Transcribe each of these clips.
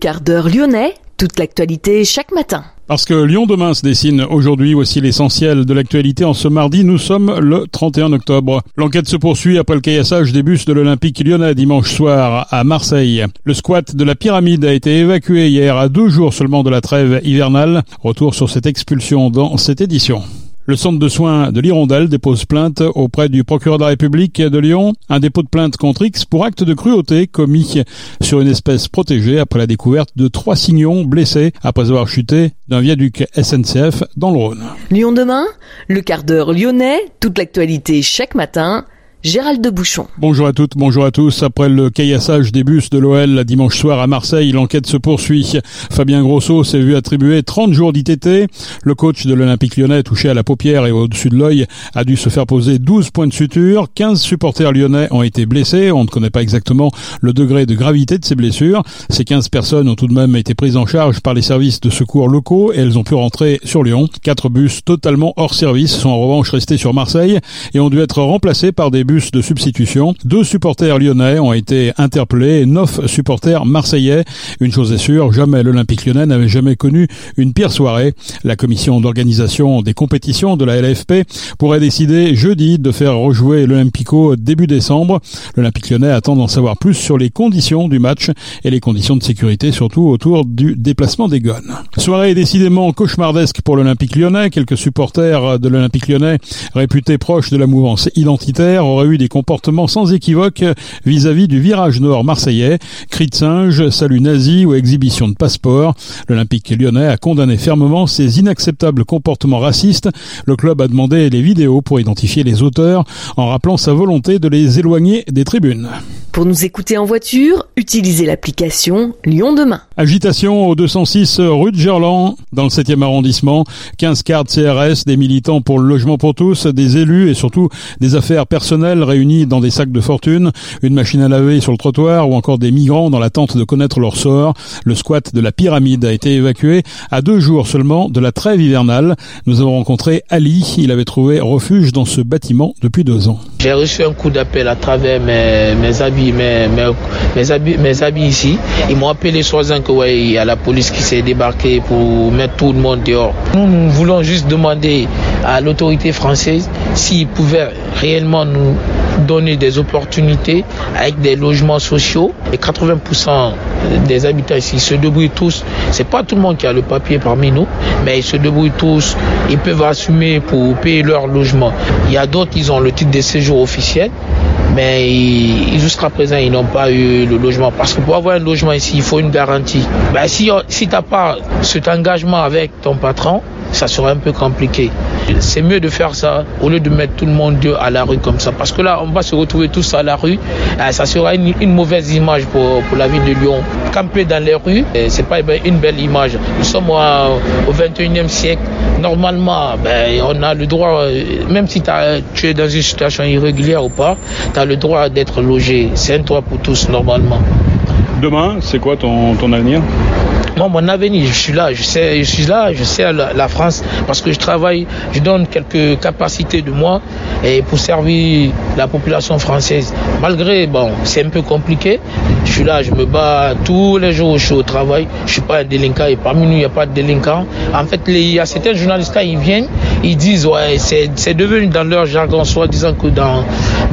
Quart d'heure lyonnais, toute l'actualité chaque matin. Parce que Lyon demain se dessine aujourd'hui, voici l'essentiel de l'actualité en ce mardi, nous sommes le 31 octobre. L'enquête se poursuit après le caillassage des bus de l'Olympique lyonnais dimanche soir à Marseille. Le squat de la pyramide a été évacué hier à deux jours seulement de la trêve hivernale. Retour sur cette expulsion dans cette édition. Le centre de soins de l'Hirondelle dépose plainte auprès du procureur de la République de Lyon. Un dépôt de plainte contre X pour acte de cruauté commis sur une espèce protégée après la découverte de trois signons blessés après avoir chuté d'un viaduc SNCF dans le Rhône. Lyon demain, le quart d'heure lyonnais, toute l'actualité chaque matin Gérald de Bouchon. Bonjour à toutes, bonjour à tous. Après le caillassage des bus de l'OL dimanche soir à Marseille, l'enquête se poursuit. Fabien Grosso s'est vu attribuer 30 jours d'ITT. Le coach de l'Olympique lyonnais, touché à la paupière et au-dessus de l'œil, a dû se faire poser 12 points de suture. 15 supporters lyonnais ont été blessés. On ne connaît pas exactement le degré de gravité de ces blessures. Ces 15 personnes ont tout de même été prises en charge par les services de secours locaux et elles ont pu rentrer sur Lyon. Quatre bus totalement hors service sont en revanche restés sur Marseille et ont dû être remplacés par des bus de substitution. Deux supporters lyonnais ont été interpellés neuf supporters marseillais. Une chose est sûre, jamais l'Olympique lyonnais n'avait jamais connu une pire soirée. La commission d'organisation des compétitions de la LFP pourrait décider jeudi de faire rejouer l'Olympico début décembre. L'Olympique lyonnais attend d'en savoir plus sur les conditions du match et les conditions de sécurité surtout autour du déplacement des gones. Soirée décidément cauchemardesque pour l'Olympique lyonnais. Quelques supporters de l'Olympique lyonnais réputés proches de la mouvance identitaire auraient eu des comportements sans équivoque vis-à-vis du virage nord marseillais, cris de singe, salut nazi ou exhibition de passeport. L'Olympique lyonnais a condamné fermement ces inacceptables comportements racistes. Le club a demandé les vidéos pour identifier les auteurs en rappelant sa volonté de les éloigner des tribunes. Pour nous écouter en voiture, utilisez l'application Lyon Demain. Agitation au 206 rue de Gerland, dans le 7e arrondissement. 15 cartes CRS, des militants pour le logement pour tous, des élus et surtout des affaires personnelles réunies dans des sacs de fortune, une machine à laver sur le trottoir ou encore des migrants dans l'attente de connaître leur sort. Le squat de la pyramide a été évacué à deux jours seulement de la trêve hivernale. Nous avons rencontré Ali. Il avait trouvé refuge dans ce bâtiment depuis deux ans. J'ai reçu un coup d'appel à travers mes, habits, mes, habits, ici. Ils m'ont appelé soi-disant que ouais, il y a la police qui s'est débarquée pour mettre tout le monde dehors. Nous, nous voulons juste demander à l'autorité française s'ils pouvaient réellement nous donner des opportunités avec des logements sociaux. Et 80% des habitants ici se débrouillent tous. C'est pas tout le monde qui a le papier parmi nous, mais ils se débrouillent tous. Ils peuvent assumer pour payer leur logement. Il y a d'autres, ils ont le titre de séjour officiel mais jusqu'à présent, ils n'ont pas eu le logement. Parce que pour avoir un logement ici, il faut une garantie. Ben, si si tu n'as pas cet engagement avec ton patron, ça sera un peu compliqué. C'est mieux de faire ça au lieu de mettre tout le monde à la rue comme ça. Parce que là, on va se retrouver tous à la rue. Ça sera une, mauvaise image pour, pour, la ville de Lyon. Camper dans les rues, c'est pas une belle image. Nous sommes au 21e siècle. Normalement, ben, on a le droit, même si tu es dans une situation irrégulière ou pas, tu as le droit d'être logé. C'est un droit pour tous, normalement. Demain, c'est quoi ton, ton avenir? Moi, mon avenir, je suis là, je sais, je suis là, je sais la, France parce que je travaille, je donne quelques capacités de moi et pour servir la population française. Malgré, bon, c'est un peu compliqué. Je suis là, je me bats tous les jours, je suis au travail. Je suis pas un délinquant et parmi nous, il n'y a pas de délinquants. En fait, il y a certains journalistes quand ils viennent, ils disent ouais, c'est devenu dans leur jargon, soit disant que dans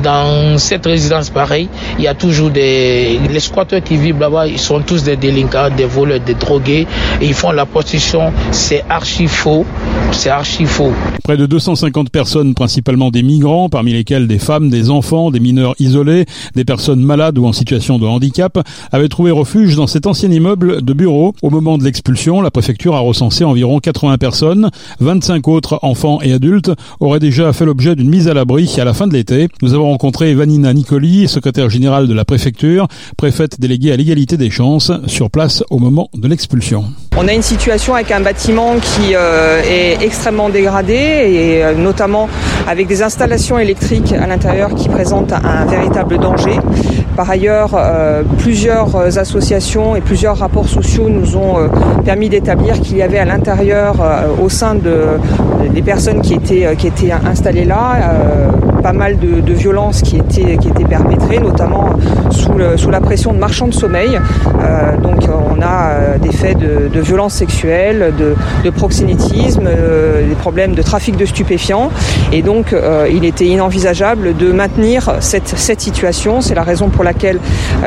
dans cette résidence pareille, il y a toujours des les squatteurs qui vivent là-bas, ils sont tous des délinquants, des voleurs, des drogués ils font la prostitution. C'est archi faux. C'est archi faux. Près de 250 personnes, principalement des migrants, parmi lesquels des femmes, des enfants, des mineurs isolés, des personnes malades ou en situation de handicap, avaient trouvé refuge dans cet ancien immeuble de bureaux. Au moment de l'expulsion, la préfecture a recensé environ 80 personnes. 25 autres enfants et adultes auraient déjà fait l'objet d'une mise à l'abri à la fin de l'été. Nous avons rencontré Vanina Nicoli, secrétaire générale de la préfecture, préfète déléguée à l'égalité des chances, sur place au moment de l'expulsion. On a une situation avec un bâtiment qui euh, est extrêmement dégradé et euh, notamment avec des installations électriques à l'intérieur qui présentent un véritable danger. Par ailleurs, euh, plusieurs associations et plusieurs rapports sociaux nous ont permis d'établir qu'il y avait à l'intérieur, au sein de, des personnes qui étaient, qui étaient installées là, pas mal de, violences qui étaient, qui étaient perpétrées, notamment sous, sous la pression de marchands de sommeil. Euh, donc on a des faits de, de violences sexuelles, de, de proxénétisme, des problèmes de trafic de stupéfiants. Et donc il était inenvisageable de maintenir cette, cette situation. C'est la raison pour laquelle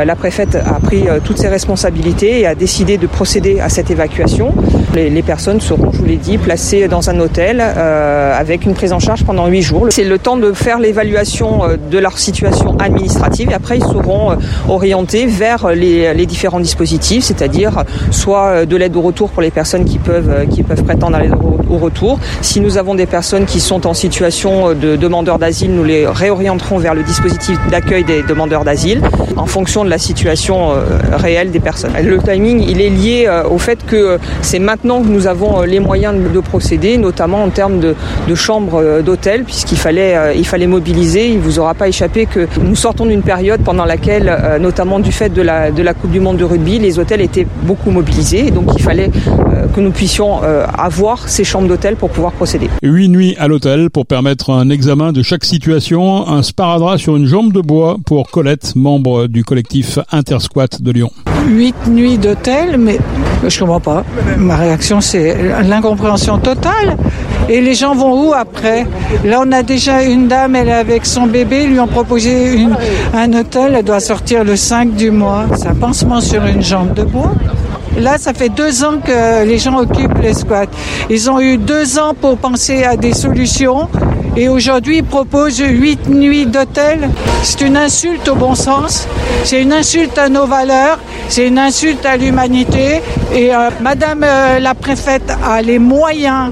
la préfète a pris toutes ses responsabilités et a décidé de procéder à cette évacuation. Les, personnes seront, je vous l'ai dit, placées dans un hôtel euh, avec une prise en charge pendant huit jours. C'est le temps de faire l'évaluation de leur situation administrative et après ils seront orientés vers les, les différents dispositifs, c'est-à-dire soit de l'aide au retour pour les personnes qui peuvent, qui peuvent prétendre à l'aide au retour. Si nous avons des personnes qui sont en situation de demandeurs d'asile, nous les réorienterons vers le dispositif d'accueil des demandeurs d'asile en fonction de la situation réelle des personnes. Le timing, il est lié au fait que c'est maintenant que nous avons les moyens de procéder, notamment en termes de, de chambres d'hôtel, puisqu'il fallait, il fallait mobiliser. Il ne vous aura pas échappé que nous sortons d'une période pendant laquelle, notamment du fait de la, de la Coupe du Monde de rugby, les hôtels étaient beaucoup mobilisés. Et donc il fallait que nous puissions avoir ces chambres d'hôtel pour pouvoir procéder. Huit nuits à l'hôtel pour permettre un examen de chaque situation, un sparadrap sur une jambe de bois pour Colette, membre du collectif Intersquat de Lyon. Huit nuits d'hôtel, mais je comprends pas. Ma réaction, c'est l'incompréhension totale. Et les gens vont où après? Là, on a déjà une dame, elle est avec son bébé, lui ont proposé un hôtel, elle doit sortir le 5 du mois. C'est un pansement sur une jambe de bois. Là, ça fait deux ans que les gens occupent les squats. Ils ont eu deux ans pour penser à des solutions. Et aujourd'hui, ils proposent huit nuits d'hôtel. C'est une insulte au bon sens. C'est une insulte à nos valeurs. C'est une insulte à l'humanité. Et euh, Madame euh, la préfète a les moyens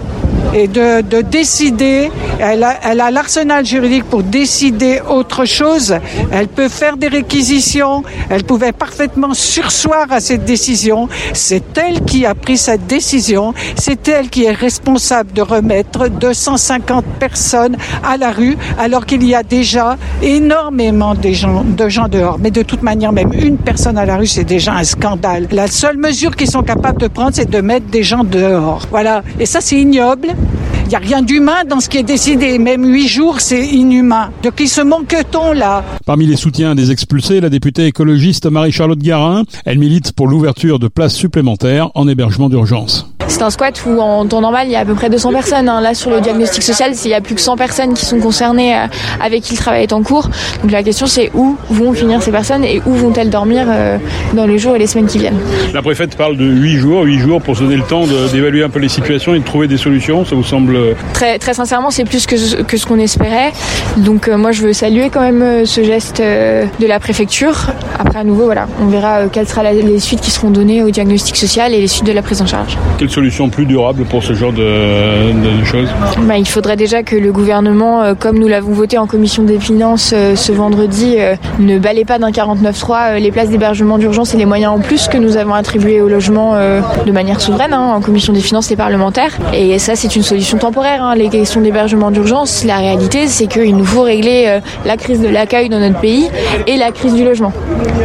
et de, de décider, elle a, l'arsenal juridique pour décider autre chose. Elle peut faire des réquisitions, elle pouvait parfaitement sursoir à cette décision. C'est elle qui a pris cette décision, c'est elle qui est responsable de remettre 250 personnes à la rue alors qu'il y a déjà énormément de gens, de gens dehors. Mais de toute manière, même une personne à la rue, c'est déjà un scandale. La seule mesure qu'ils sont capables de prendre, c'est de mettre des gens dehors. Voilà. Et ça, c'est ignoble. Bye. Il n'y a rien d'humain dans ce qui est décidé. Même huit jours, c'est inhumain. De qui se manque-t-on là Parmi les soutiens des expulsés, la députée écologiste Marie-Charlotte Garin. Elle milite pour l'ouverture de places supplémentaires en hébergement d'urgence. C'est un squat où en temps normal il y a à peu près 200 personnes. Hein. Là sur le diagnostic social, il y a plus que 100 personnes qui sont concernées euh, avec qui le travail est en cours. Donc la question c'est où vont finir ces personnes et où vont-elles dormir euh, dans les jours et les semaines qui viennent. La préfète parle de 8 jours, 8 jours pour se donner le temps d'évaluer un peu les situations et de trouver des solutions. Ça vous semble Très, très sincèrement, c'est plus que ce, que ce qu'on espérait. Donc euh, moi je veux saluer quand même euh, ce geste euh, de la préfecture. Après à nouveau voilà, on verra quelles seront les suites qui seront données au diagnostic social et les suites de la prise en charge. Quelle solution plus durable pour ce genre de, choses? Bah, Il faudrait déjà que le gouvernement, comme nous l'avons voté en commission des finances ce vendredi, ne balaye pas d'un 49.3 euh, les places d'hébergement d'urgence et les moyens en plus que nous avons attribués au logement de manière souveraine hein, en commission des finances et parlementaires. Et ça c'est une solution temporaire. Hein, les questions d'hébergement d'urgence, la réalité c'est qu'il nous faut régler euh, la crise de l'accueil dans notre pays et la crise du logement.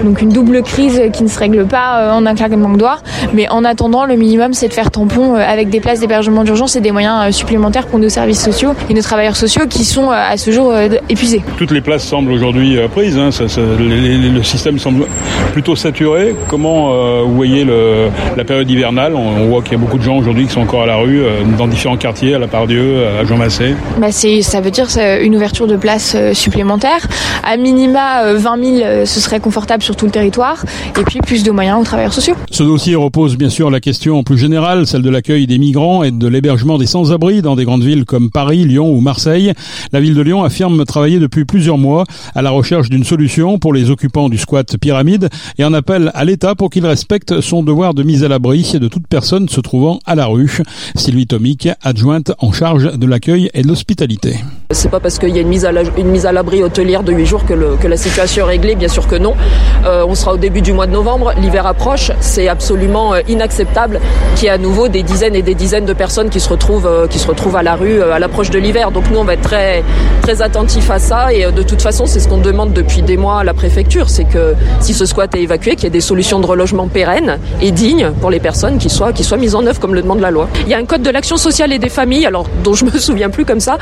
Donc une double crise qui ne se règle pas euh, en un claquement de doigts. Mais en attendant, le minimum c'est de faire tampon euh, avec des places d'hébergement d'urgence et des moyens supplémentaires pour nos services sociaux et nos travailleurs sociaux qui sont à ce jour épuisés. Toutes les places semblent aujourd'hui prises. Hein. Le, système semble plutôt saturé. Comment voyez le, la période hivernale? On, voit qu'il y a beaucoup de gens aujourd'hui qui sont encore à la rue dans différents quartiers, à la Pardieu, à Jean Massé. Bah ça veut dire une ouverture de places supplémentaires. À minima 20 000, ce serait confortable sur tout le territoire. Et puis plus de moyens aux travailleurs sociaux. Ce dossier repose bien sûr la question plus générale, celle de l'accueil des migrants et de l'hébergement des sans-abri dans des grandes villes comme Paris, Lyon ou Marseille. La ville de Lyon affirme travailler depuis plusieurs mois à la recherche d'une solution pour les occupants du squat pyramide et en appelle à l'État pour qu'il respecte son devoir de mise à l'abri de toute personne se trouvant à la rue. Sylvie Tomic, adjointe en charge de l'accueil et de l'hospitalité. C'est pas parce qu'il y a une mise à l'abri hôtelière de 8 jours que, le, que, la situation est réglée, bien sûr que non. Euh, on sera au début du mois de novembre, l'hiver approche, c'est absolument euh, inacceptable qu'il y ait à nouveau des dizaines et des dizaines de personnes qui se retrouvent, euh, qui se retrouvent à la rue euh, à l'approche de l'hiver. Donc nous on va être très, très attentifs à ça et de toute façon c'est ce qu'on demande depuis des mois à la préfecture, c'est que si ce squat est évacué, qu'il y ait des solutions de relogement pérennes et dignes pour les personnes qui soient, qui soient mises en œuvre comme le demande la loi. Il y a un code de l'action sociale et des familles, alors dont je me souviens plus comme ça,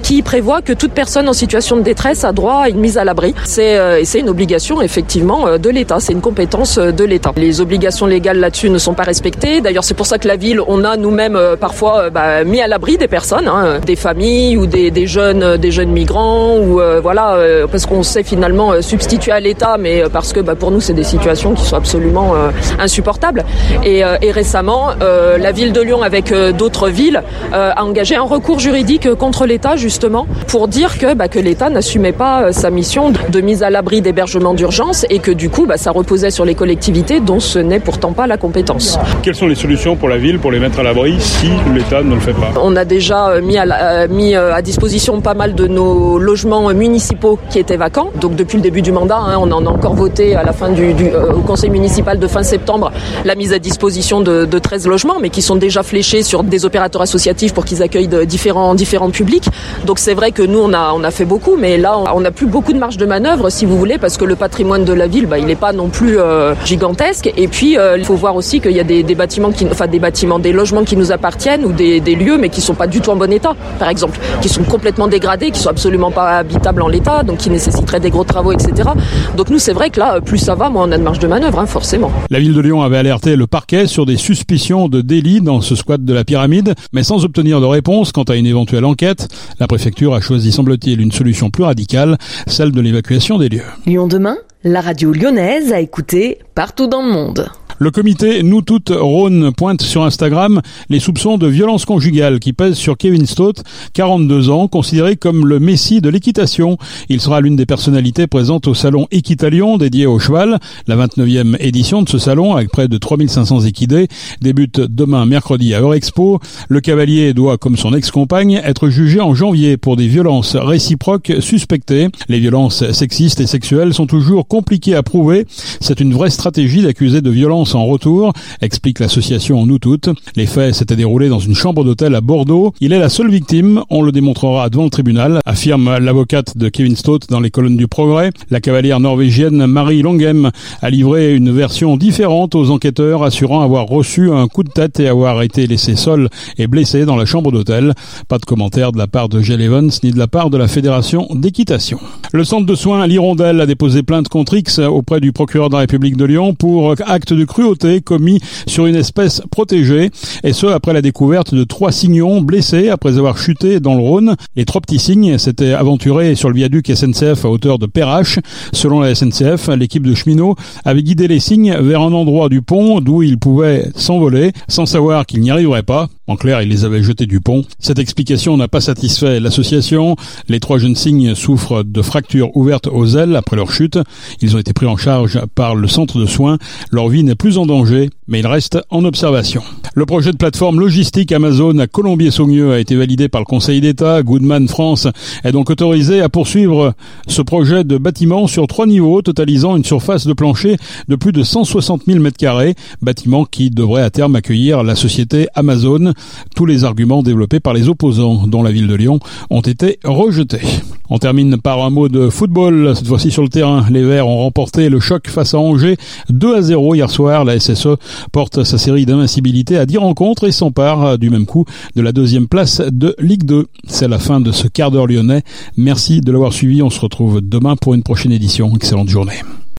qui prévoit que toute personne en situation de détresse a droit à une mise à l'abri. C'est c'est une obligation effectivement de l'État, c'est une compétence de l'État. Les obligations légales là-dessus ne sont pas respectées. D'ailleurs, c'est pour ça que la ville, on a nous-mêmes parfois bah, mis à l'abri des personnes, hein, des familles ou des, des, jeunes, des jeunes migrants ou voilà, parce qu'on sait finalement substituer à l'État, mais parce que bah, pour nous c'est des situations qui sont absolument insupportables. Et, et récemment, la ville de Lyon avec d'autres villes a engagé un recours juridique contre l'État justement pour dire que, bah, que l'État n'assumait pas euh, sa mission de mise à l'abri d'hébergement d'urgence et que du coup bah, ça reposait sur les collectivités dont ce n'est pourtant pas la compétence. Quelles sont les solutions pour la ville pour les mettre à l'abri si l'État ne le fait pas? On a déjà euh, mis à, euh, mis à disposition pas mal de nos logements municipaux qui étaient vacants. Donc depuis le début du mandat, hein, on en a encore voté à la fin du, du au conseil municipal de fin septembre la mise à disposition de, de 13 logements, mais qui sont déjà fléchés sur des opérateurs associatifs pour qu'ils accueillent de différents, différents publics. Donc c'est vrai que nous, on a, on a fait beaucoup, mais là, on n'a plus beaucoup de marge de manœuvre, si vous voulez, parce que le patrimoine de la ville, bah, il n'est pas non plus euh, gigantesque. Et puis, euh, il faut voir aussi qu'il y a des, bâtiments, qui, enfin des bâtiments, des logements qui nous appartiennent ou des, lieux, mais qui sont pas du tout en bon état, par exemple, qui sont complètement dégradés, qui sont absolument pas habitables en l'état, donc qui nécessiteraient des gros travaux, etc. Donc nous, c'est vrai que là, plus ça va, moins on a de marge de manœuvre, hein, forcément. La ville de Lyon avait alerté le parquet sur des suspicions de délit dans ce squat de la pyramide, mais sans obtenir de réponse quant à une éventuelle enquête. Préfecture a choisi, semble-t-il, une solution plus radicale, celle de l'évacuation des lieux. Lyon demain, la radio lyonnaise a écouté partout dans le monde. Le comité Nous Toutes Rhône pointe sur Instagram les soupçons de violence conjugale qui pèsent sur Kevin Stott, 42 ans, considéré comme le messie de l'équitation. Il sera l'une des personnalités présentes au salon Équitalion dédié au cheval. La 29e édition de ce salon, avec près de 3500 équidés, débute demain mercredi à Eurexpo. Le cavalier doit, comme son ex-compagne, être jugé en janvier pour des violences réciproques suspectées. Les violences sexistes et sexuelles sont toujours compliquées à prouver. C'est une vraie stratégie d'accuser de violence en retour, explique l'association Nous Toutes. Les faits s'étaient déroulés dans une chambre d'hôtel à Bordeaux. Il est la seule victime, on le démontrera devant le tribunal, affirme l'avocate de Kevin Stott dans les colonnes du Progrès. La cavalière norvégienne Marie Longhem a livré une version différente aux enquêteurs, assurant avoir reçu un coup de tête et avoir été laissé seul et blessé dans la chambre d'hôtel. Pas de commentaire de la part de Jill Evans ni de la part de la Fédération d'équitation. Le centre de soins L'Hirondelle a déposé plainte contre X auprès du procureur de la République de Lyon pour acte de cruauté commis sur une espèce protégée, et ce après la découverte de trois signons blessés après avoir chuté dans le Rhône. Les trois petits cygnes s'étaient aventurés sur le viaduc SNCF à hauteur de Perrache. Selon la SNCF, l'équipe de cheminots avait guidé les cygnes vers un endroit du pont d'où ils pouvaient s'envoler, sans savoir qu'ils n'y arriveraient pas. En clair, ils les avaient jetés du pont. Cette explication n'a pas satisfait l'association. Les trois jeunes cygnes souffrent de fractures ouvertes aux ailes après leur chute. Ils ont été pris en charge par le centre de soins. Leur vie n'est plus en danger, mais ils restent en observation. Le projet de plateforme logistique Amazon à Colombier-Saugnieu a été validé par le Conseil d'État. Goodman France est donc autorisé à poursuivre ce projet de bâtiment sur trois niveaux, totalisant une surface de plancher de plus de 160 000 m2, bâtiment qui devrait à terme accueillir la société Amazon. Tous les arguments développés par les opposants, dont la ville de Lyon, ont été rejetés. On termine par un mot de football, cette fois-ci sur le terrain. Les Verts ont remporté le choc face à Angers 2 à 0 hier soir. La SSE porte sa série d'invincibilité à 10 rencontres et s'empare du même coup de la deuxième place de Ligue 2. C'est la fin de ce quart d'heure lyonnais. Merci de l'avoir suivi. On se retrouve demain pour une prochaine édition. Excellente journée.